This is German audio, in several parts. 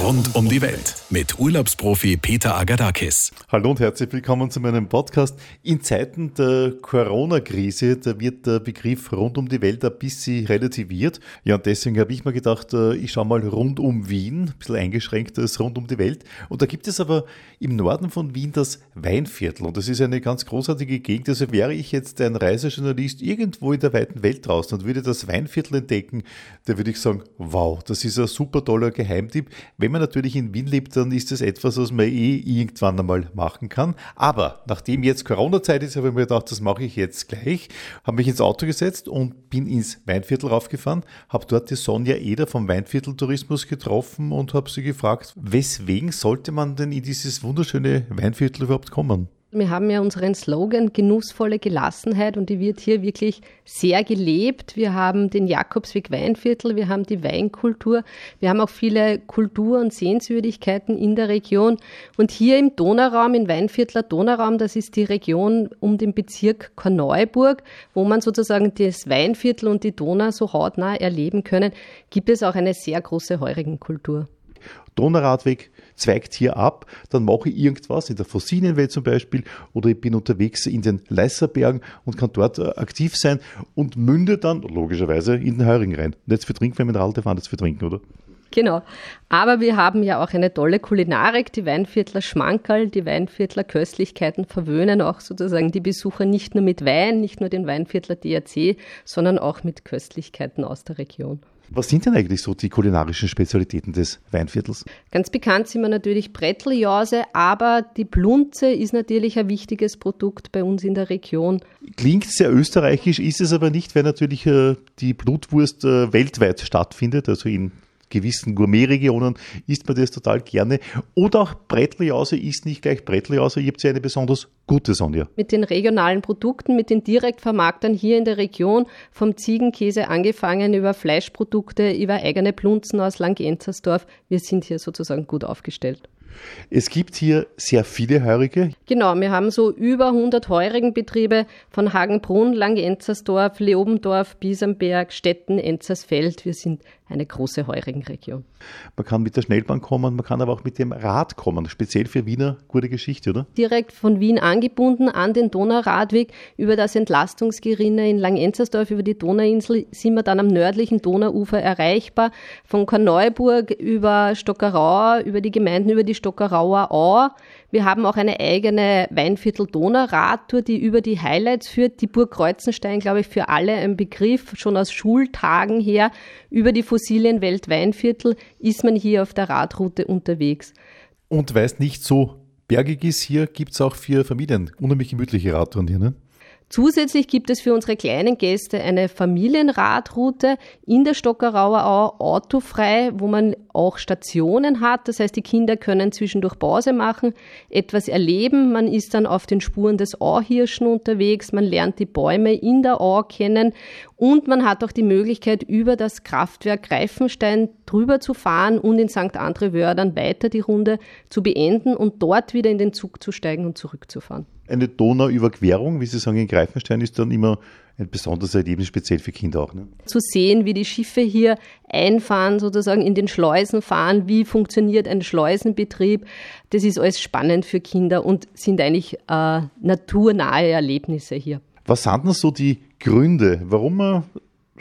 Rund um die Welt mit Urlaubsprofi Peter Agadakis. Hallo und herzlich willkommen zu meinem Podcast. In Zeiten der Corona-Krise, da wird der Begriff rund um die Welt ein bisschen relativiert. Ja, und deswegen habe ich mir gedacht, äh, ich schaue mal rund um Wien, ein bisschen eingeschränkt als rund um die Welt. Und da gibt es aber im Norden von Wien das Weinviertel. Und das ist eine ganz großartige Gegend. Also wäre ich jetzt ein Reisejournalist irgendwo in der weiten Welt draußen und würde das Weinviertel entdecken, da würde ich sagen, wow, das ist ein super toller Geheimtipp. Wenn man natürlich in Wien lebt, dann ist das etwas, was man eh irgendwann einmal machen kann. Aber nachdem jetzt Corona-Zeit ist, habe ich mir gedacht, das mache ich jetzt gleich. Habe mich ins Auto gesetzt und bin ins Weinviertel raufgefahren, habe dort die Sonja Eder vom Weinviertel Tourismus getroffen und habe sie gefragt, weswegen sollte man denn in dieses wunderschöne Weinviertel überhaupt kommen? Wir haben ja unseren Slogan genussvolle Gelassenheit und die wird hier wirklich sehr gelebt. Wir haben den Jakobsweg Weinviertel, wir haben die Weinkultur, wir haben auch viele Kultur- und Sehenswürdigkeiten in der Region. Und hier im Donauraum, im Weinviertler Donauraum, das ist die Region um den Bezirk Korneuburg, wo man sozusagen das Weinviertel und die Donau so hautnah erleben können, gibt es auch eine sehr große Heurigenkultur. Donauradweg zweigt hier ab, dann mache ich irgendwas in der Fossilienwelt zum Beispiel oder ich bin unterwegs in den Leißerbergen und kann dort äh, aktiv sein und münde dann logischerweise in den Heurigen rein. Nicht für Trinken, wenn wir in Ralte fahren, das für Trinken, oder? Genau. Aber wir haben ja auch eine tolle Kulinarik. Die Weinviertler Schmankerl, die Weinviertler Köstlichkeiten verwöhnen auch sozusagen die Besucher nicht nur mit Wein, nicht nur den Weinviertler DRC, sondern auch mit Köstlichkeiten aus der Region. Was sind denn eigentlich so die kulinarischen Spezialitäten des Weinviertels? Ganz bekannt sind wir natürlich Bretteljause, aber die Blunze ist natürlich ein wichtiges Produkt bei uns in der Region. Klingt sehr österreichisch, ist es aber nicht, weil natürlich äh, die Blutwurst äh, weltweit stattfindet, also in gewissen Gourmetregionen isst man das total gerne. Oder auch Bretteljause ist nicht gleich Bretteljause, ihr habt ja eine besonders gute Sonja. Mit den regionalen Produkten, mit den Direktvermarktern hier in der Region, vom Ziegenkäse angefangen über Fleischprodukte, über eigene Plunzen aus Langenzersdorf, wir sind hier sozusagen gut aufgestellt. Es gibt hier sehr viele Heurige. Genau, wir haben so über 100 Heurigenbetriebe von Hagenbrunn, Langenzersdorf, Leobendorf, Biesenberg, Stetten, Enzersfeld. Wir sind eine große Heurigenregion. Man kann mit der Schnellbahn kommen, man kann aber auch mit dem Rad kommen. Speziell für Wiener gute Geschichte, oder? Direkt von Wien angebunden an den Donauradweg über das Entlastungsgerinne in Langenzersdorf über die Donauinsel sind wir dann am nördlichen Donauufer erreichbar. Von Korneuburg über Stockerau, über die Gemeinden, über die Stockerauer Au. Wir haben auch eine eigene Weinviertel-Donau-Radtour, die über die Highlights führt. Die Burg Kreuzenstein, glaube ich, für alle ein Begriff, schon aus Schultagen her. Über die Fossilienwelt Weinviertel ist man hier auf der Radroute unterwegs. Und weil es nicht so bergig ist, hier gibt es auch für Familien unheimlich gemütliche Radtouren hier, ne? Zusätzlich gibt es für unsere kleinen Gäste eine Familienradroute in der Stockerauer Au, autofrei, wo man auch Stationen hat. Das heißt, die Kinder können zwischendurch Pause machen, etwas erleben. Man ist dann auf den Spuren des Auhirschen unterwegs, man lernt die Bäume in der Au kennen und man hat auch die Möglichkeit, über das Kraftwerk Greifenstein drüber zu fahren und in St. André dann weiter die Runde zu beenden und dort wieder in den Zug zu steigen und zurückzufahren eine Donauüberquerung, wie Sie sagen, in Greifenstein ist dann immer ein besonderes Erlebnis, speziell für Kinder auch. Ne? Zu sehen, wie die Schiffe hier einfahren, sozusagen in den Schleusen fahren, wie funktioniert ein Schleusenbetrieb, das ist alles spannend für Kinder und sind eigentlich äh, naturnahe Erlebnisse hier. Was sind denn so die Gründe, warum man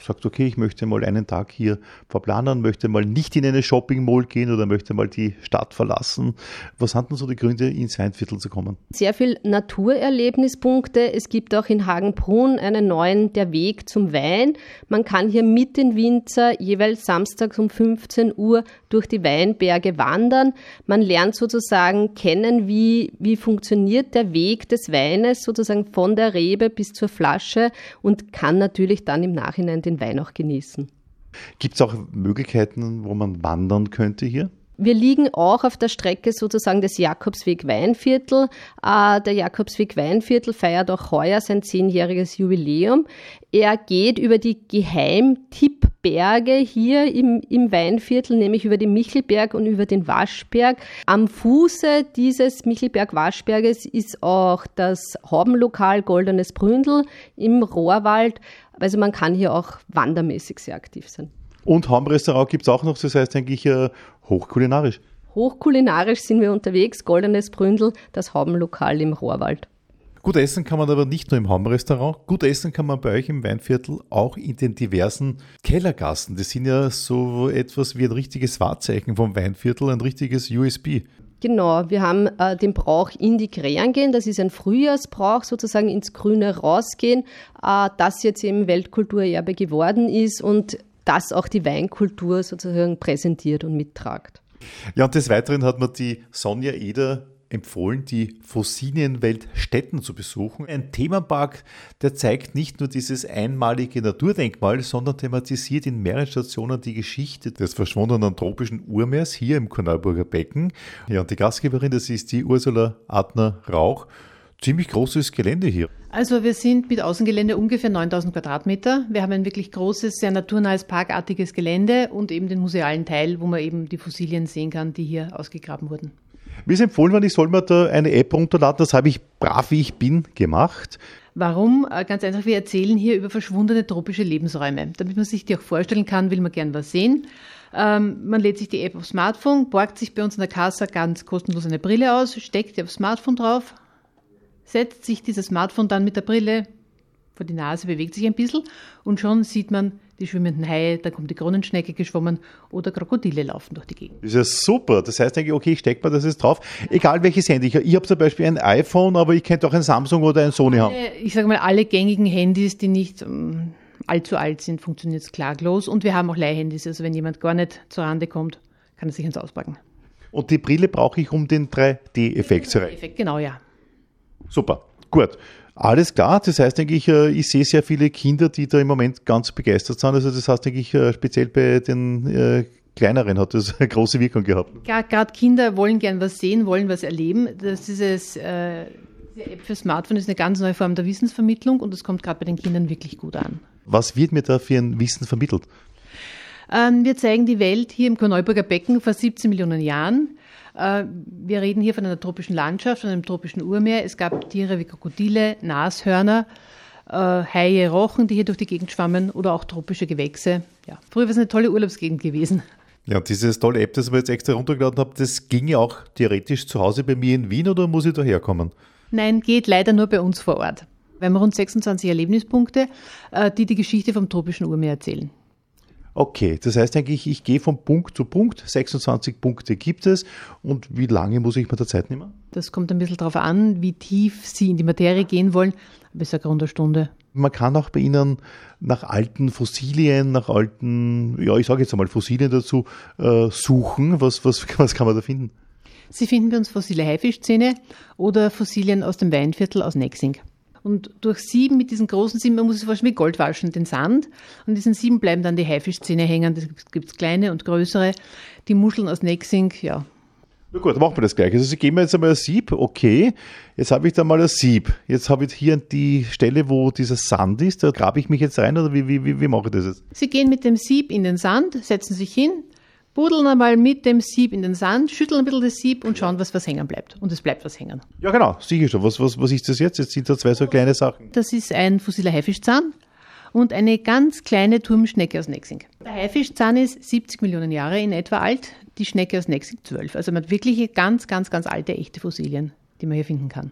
sagt, okay, ich möchte mal einen Tag hier verplanen, möchte mal nicht in eine Shopping Mall gehen oder möchte mal die Stadt verlassen. Was sind denn so die Gründe, ins Weinviertel zu kommen? Sehr viel Naturerlebnispunkte. Es gibt auch in Hagenbrunn einen neuen Der Weg zum Wein. Man kann hier mit den Winzer jeweils samstags um 15 Uhr durch die Weinberge wandern. Man lernt sozusagen kennen, wie, wie funktioniert der Weg des Weines sozusagen von der Rebe bis zur Flasche und kann natürlich dann im Nachhinein den Wein auch genießen. Gibt es auch Möglichkeiten, wo man wandern könnte hier? Wir liegen auch auf der Strecke sozusagen des Jakobsweg Weinviertel. Äh, der Jakobsweg Weinviertel feiert auch heuer sein zehnjähriges Jubiläum. Er geht über die Geheimtippberge hier im, im Weinviertel, nämlich über den Michelberg und über den Waschberg. Am Fuße dieses Michelberg-Waschberges ist auch das Haubenlokal Goldenes Bründel im Rohrwald. Also man kann hier auch wandermäßig sehr aktiv sein. Und Hamm-Restaurant gibt es auch noch, das heißt eigentlich äh, hochkulinarisch. Hochkulinarisch sind wir unterwegs, Goldenes Bründel, das Haubenlokal im Rohrwald. Gut essen kann man aber nicht nur im Hamm-Restaurant. Gut essen kann man bei euch im Weinviertel auch in den diversen Kellergassen. Das sind ja so etwas wie ein richtiges Wahrzeichen vom Weinviertel, ein richtiges USB. Genau, wir haben äh, den Brauch in die Krähen gehen. Das ist ein Frühjahrsbrauch, sozusagen ins Grüne rausgehen, äh, das jetzt eben Weltkulturerbe geworden ist und das auch die Weinkultur sozusagen präsentiert und mittragt. Ja, und des Weiteren hat man die Sonja Eder empfohlen, die Fossilienwelt Städten zu besuchen. Ein Themenpark, der zeigt nicht nur dieses einmalige Naturdenkmal, sondern thematisiert in mehreren Stationen die Geschichte des verschwundenen tropischen Urmeers hier im Korneuburger Becken. Ja, und die Gastgeberin, das ist die Ursula Adner-Rauch. Ziemlich großes Gelände hier. Also wir sind mit Außengelände ungefähr 9000 Quadratmeter. Wir haben ein wirklich großes, sehr naturnahes, parkartiges Gelände und eben den musealen Teil, wo man eben die Fossilien sehen kann, die hier ausgegraben wurden. Mir ist empfohlen worden, ich soll mir da eine App runterladen. Das habe ich brav wie ich bin gemacht. Warum? Äh, ganz einfach, wir erzählen hier über verschwundene tropische Lebensräume. Damit man sich die auch vorstellen kann, will man gern was sehen. Ähm, man lädt sich die App aufs Smartphone, borgt sich bei uns in der Kasse ganz kostenlos eine Brille aus, steckt die aufs Smartphone drauf, setzt sich dieses Smartphone dann mit der Brille vor die Nase, bewegt sich ein bisschen und schon sieht man die schwimmenden Haie, da kommt die Kronenschnecke geschwommen oder Krokodile laufen durch die Gegend. Das ist ja super. Das heißt eigentlich, okay, ich stecke mir das jetzt drauf. Egal welches Handy. Ich, ich habe zum Beispiel ein iPhone, aber ich könnte auch ein Samsung oder ein Sony haben. Ich sage mal, alle gängigen Handys, die nicht ähm, allzu alt sind, funktioniert es klaglos. Und wir haben auch Leihhandys. Also wenn jemand gar nicht zur Rande kommt, kann er sich eins auspacken. Und die Brille brauche ich, um den 3D-Effekt zu erreichen. Effekt, genau, ja. Super, gut. Alles klar, das heißt eigentlich, äh, ich sehe sehr viele Kinder, die da im Moment ganz begeistert sind. Also das heißt eigentlich, äh, speziell bei den äh, kleineren hat das eine große Wirkung gehabt. Gerade Kinder wollen gern was sehen, wollen was erleben. Das ist es, äh, die App für Smartphone ist eine ganz neue Form der Wissensvermittlung und das kommt gerade bei den Kindern wirklich gut an. Was wird mir da für ein Wissen vermittelt? Ähm, wir zeigen die Welt hier im Korneuburger Becken vor 17 Millionen Jahren. Äh, wir reden hier von einer tropischen Landschaft, von einem tropischen Urmeer. Es gab Tiere wie Krokodile, Nashörner, äh, Haie, Rochen, die hier durch die Gegend schwammen oder auch tropische Gewächse. Ja, früher war es eine tolle Urlaubsgegend gewesen. Ja, dieses tolle App, das ich jetzt extra runtergeladen habe, das ging ja auch theoretisch zu Hause bei mir in Wien oder muss ich da herkommen? Nein, geht leider nur bei uns vor Ort. Wir haben rund 26 Erlebnispunkte, äh, die die Geschichte vom tropischen Urmeer erzählen. Okay, das heißt eigentlich, ich gehe von Punkt zu Punkt. 26 Punkte gibt es. Und wie lange muss ich mir da Zeit nehmen? Das kommt ein bisschen darauf an, wie tief Sie in die Materie gehen wollen. Aber ich sage rund eine Stunde. Man kann auch bei Ihnen nach alten Fossilien, nach alten, ja, ich sage jetzt einmal Fossilien dazu, äh, suchen. Was, was, was kann man da finden? Sie finden bei uns fossile Haifischzähne oder Fossilien aus dem Weinviertel aus Nexing. Und durch sieben, mit diesen großen sieben, man muss es vorstellen wie Gold waschen, den Sand. Und diesen sieben bleiben dann die Haifischzähne hängen. Das gibt es kleine und größere. Die Muscheln aus Nexing, ja. Na gut, dann machen wir das gleich. Also Sie geben mir jetzt einmal ein Sieb, okay. Jetzt habe ich da mal ein Sieb. Jetzt habe ich hier die Stelle, wo dieser Sand ist. Da grabe ich mich jetzt rein oder wie, wie, wie, wie mache ich das jetzt? Sie gehen mit dem Sieb in den Sand, setzen sich hin, buddeln einmal mit dem Sieb in den Sand, schütteln ein bisschen das Sieb und schauen, was was hängen bleibt. Und es bleibt was hängen. Ja, genau, sicher schon. Was, was, was ist das jetzt? Jetzt sind da zwei so kleine Sachen. Das ist ein fossiler Haifischzahn und eine ganz kleine Turmschnecke aus Nexing. Der Haifischzahn ist 70 Millionen Jahre in etwa alt, die Schnecke aus Nexing 12. Also man hat wirklich ganz, ganz, ganz alte, echte Fossilien, die man hier finden kann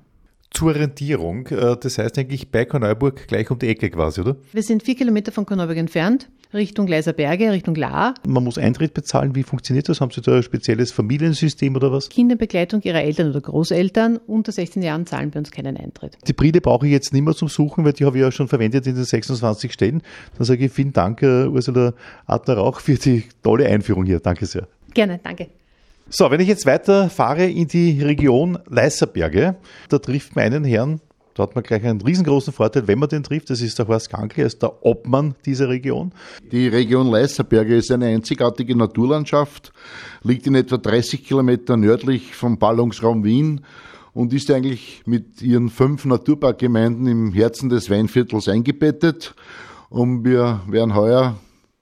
zur Orientierung. Äh, das heißt eigentlich bei Korneuburg gleich um die Ecke quasi, oder? Wir sind vier Kilometer von Korneuburg entfernt, Richtung Gleiser Berge, Richtung Lahr. Man muss Eintritt bezahlen. Wie funktioniert das? Haben Sie da ein spezielles Familiensystem oder was? Kinderbegleitung Ihrer Eltern oder Großeltern unter 16 Jahren zahlen bei uns keinen Eintritt. Die Brille brauche ich jetzt nicht mehr zum Suchen, weil die habe ich ja schon verwendet in den 26 Stellen. Dann sage ich vielen Dank, äh, Ursula Adner-Rauch, für die tolle Einführung hier. Danke sehr. Gerne, danke. So, wenn ich jetzt weiter fahre in die Region Leißerberge, da trifft man einen Herrn, da hat man gleich einen riesengroßen Vorteil, wenn man den trifft. Das ist der Horst Kankl, er ist der Obmann dieser Region. Die Region Leißerberge ist eine einzigartige Naturlandschaft, liegt in etwa 30 Kilometer nördlich vom Ballungsraum Wien und ist eigentlich mit ihren fünf Naturparkgemeinden im Herzen des Weinviertels eingebettet. Und wir werden heuer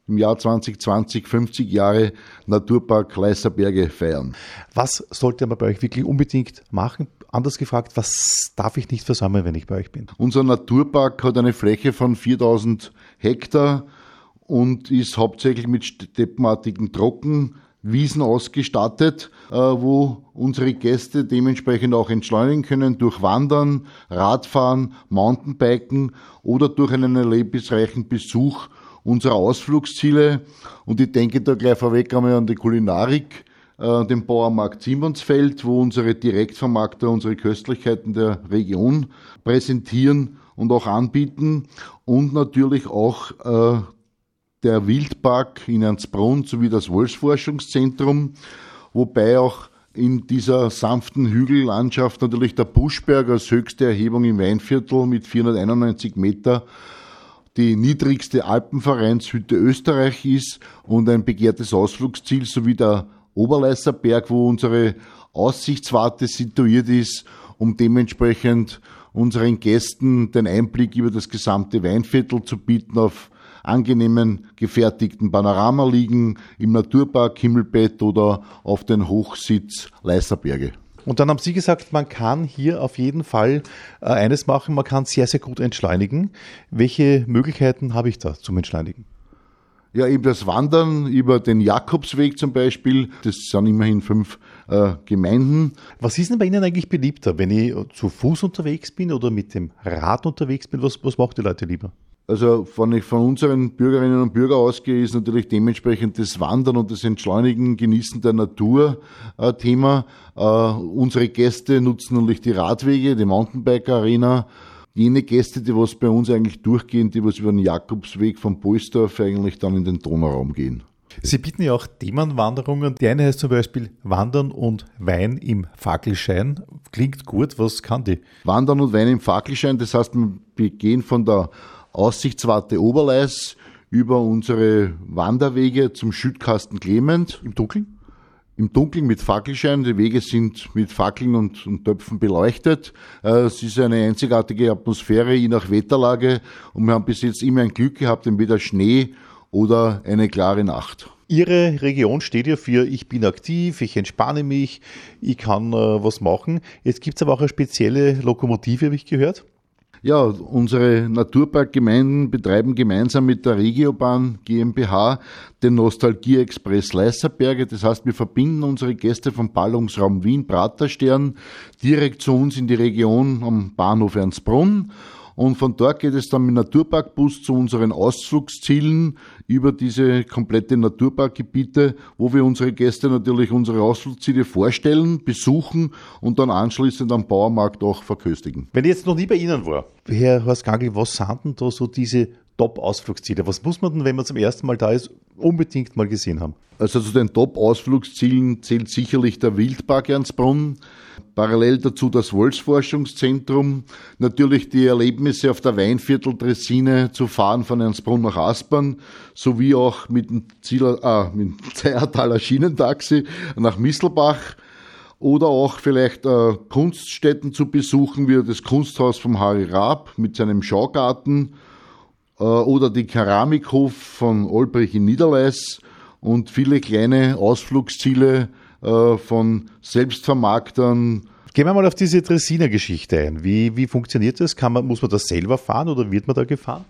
im Jahr 2020 50 Jahre Naturpark Leißerberge feiern. Was sollte man bei euch wirklich unbedingt machen? Anders gefragt, was darf ich nicht versammeln, wenn ich bei euch bin? Unser Naturpark hat eine Fläche von 4000 Hektar und ist hauptsächlich mit steppenartigen Trockenwiesen ausgestattet, äh, wo unsere Gäste dementsprechend auch entschleunigen können durch Wandern, Radfahren, Mountainbiken oder durch einen erlebnisreichen Besuch unserer Ausflugsziele. Und ich denke da gleich vorweg einmal an die Kulinarik, äh, den Bauermarkt Simonsfeld, wo unsere Direktvermarkter unsere Köstlichkeiten der Region präsentieren und auch anbieten. Und natürlich auch äh, der Wildpark in Ansbrunn sowie das Wolfsforschungszentrum, wobei auch in dieser sanften Hügellandschaft natürlich der Buschberg als höchste Erhebung im Weinviertel mit 491 Meter die niedrigste Alpenvereinshütte Österreich ist und ein begehrtes Ausflugsziel sowie der Oberleißerberg, wo unsere Aussichtswarte situiert ist, um dementsprechend unseren Gästen den Einblick über das gesamte Weinviertel zu bieten auf angenehmen gefertigten Panoramaliegen im Naturpark Himmelbett oder auf den Hochsitz Leißerberge. Und dann haben Sie gesagt, man kann hier auf jeden Fall äh, eines machen, man kann sehr, sehr gut entschleunigen. Welche Möglichkeiten habe ich da zum Entschleunigen? Ja, eben das Wandern über den Jakobsweg zum Beispiel. Das sind immerhin fünf äh, Gemeinden. Was ist denn bei Ihnen eigentlich beliebter, wenn ich zu Fuß unterwegs bin oder mit dem Rad unterwegs bin? Was, was macht die Leute lieber? Also wenn ich von unseren Bürgerinnen und Bürgern ausgehe, ist natürlich dementsprechend das Wandern und das Entschleunigen, Genießen der Natur äh, Thema. Äh, unsere Gäste nutzen natürlich die Radwege, die Mountainbike-Arena. Jene Gäste, die was bei uns eigentlich durchgehen, die was über den Jakobsweg von Polsdorf eigentlich dann in den Donauraum gehen. Sie bieten ja auch Themenwanderungen. Die eine heißt zum Beispiel Wandern und Wein im Fackelschein. Klingt gut, was kann die? Wandern und Wein im Fackelschein, das heißt, wir gehen von der Aussichtswarte Oberleis über unsere Wanderwege zum Schüttkasten Clement. Im Dunkeln? Im Dunkeln mit Fackelschein. Die Wege sind mit Fackeln und, und Töpfen beleuchtet. Äh, es ist eine einzigartige Atmosphäre, je nach Wetterlage. Und wir haben bis jetzt immer ein Glück gehabt, entweder Schnee oder eine klare Nacht. Ihre Region steht ja für, ich bin aktiv, ich entspanne mich, ich kann äh, was machen. Jetzt gibt es aber auch eine spezielle Lokomotive, habe ich gehört. Ja, unsere Naturparkgemeinden betreiben gemeinsam mit der Regiobahn GmbH den Nostalgie-Express Leißerberge. Das heißt, wir verbinden unsere Gäste vom Ballungsraum Wien Praterstern direkt zu uns in die Region am Bahnhof Ernstbrunn und von dort geht es dann mit Naturparkbus zu unseren Ausflugszielen über diese komplette Naturparkgebiete, wo wir unsere Gäste natürlich unsere Ausflugsziele vorstellen, besuchen und dann anschließend am Bauermarkt auch verköstigen. Wenn ich jetzt noch nie bei Ihnen war, Herr Horst Gangl, was sind denn da so diese Top-Ausflugsziele? Was muss man denn, wenn man zum ersten Mal da ist, unbedingt mal gesehen haben? Also zu den Top-Ausflugszielen zählt sicherlich der Wildpark Ernstbrunn, parallel dazu das Wolfsforschungszentrum, natürlich die Erlebnisse auf der Weinviertel-Dressine zu fahren von Ernstbrunn nach Aspern, sowie auch mit dem, Zieler, ah, mit dem Zeiertaler Schienentaxi nach Misselbach oder auch vielleicht äh, Kunststätten zu besuchen, wie das Kunsthaus vom Harry Raab mit seinem Schaugarten äh, oder die Keramikhof von Olbrich in Niederleis und viele kleine Ausflugsziele äh, von Selbstvermarktern. Gehen wir mal auf diese Dressiner-Geschichte ein. Wie, wie funktioniert das? Kann man, muss man das selber fahren oder wird man da gefahren?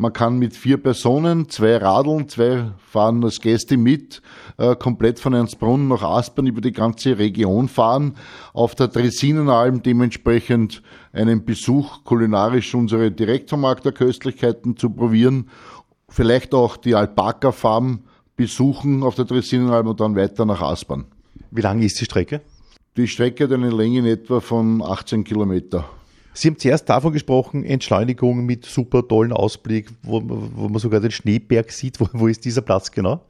Man kann mit vier Personen, zwei Radeln, zwei fahren als Gäste mit, äh, komplett von Ernstbrunn nach Aspern über die ganze Region fahren, auf der Dressinenalm dementsprechend einen Besuch kulinarisch unsere Direktvermarkterköstlichkeiten zu probieren, vielleicht auch die Alpaka-Farm besuchen auf der Dressinenalm und dann weiter nach Aspern. Wie lang ist die Strecke? Die Strecke hat eine Länge in etwa von 18 Kilometer. Sie haben zuerst davon gesprochen, Entschleunigung mit super tollen Ausblick, wo, wo man sogar den Schneeberg sieht. Wo, wo ist dieser Platz genau?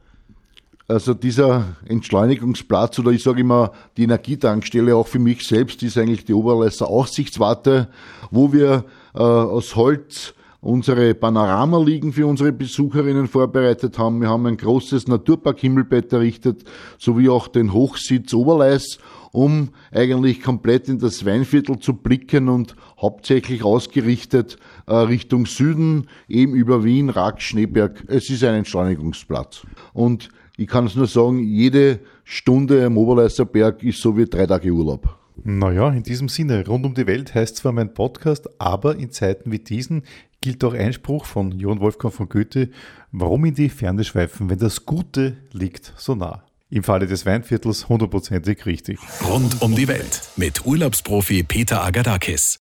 Also dieser Entschleunigungsplatz oder ich sage immer die Energietankstelle auch für mich selbst ist eigentlich die Oberleister Aussichtswarte, wo wir äh, aus Holz unsere Panoramaliegen für unsere Besucherinnen vorbereitet haben. Wir haben ein großes Naturpark Himmelbett errichtet, sowie auch den Hochsitz Oberleis um eigentlich komplett in das Weinviertel zu blicken und hauptsächlich ausgerichtet äh, Richtung Süden, eben über Wien, Rack, Schneeberg. Es ist ein Entschleunigungsplatz. Und ich kann es nur sagen, jede Stunde am Oberleister Berg ist so wie drei Tage Urlaub. Naja, in diesem Sinne, rund um die Welt heißt zwar mein Podcast, aber in Zeiten wie diesen gilt auch Einspruch von Johann Wolfgang von Goethe, warum in die Ferne schweifen, wenn das Gute liegt so nah. Im Falle des Weinviertels hundertprozentig richtig. Rund um die Welt mit Urlaubsprofi Peter Agadakis.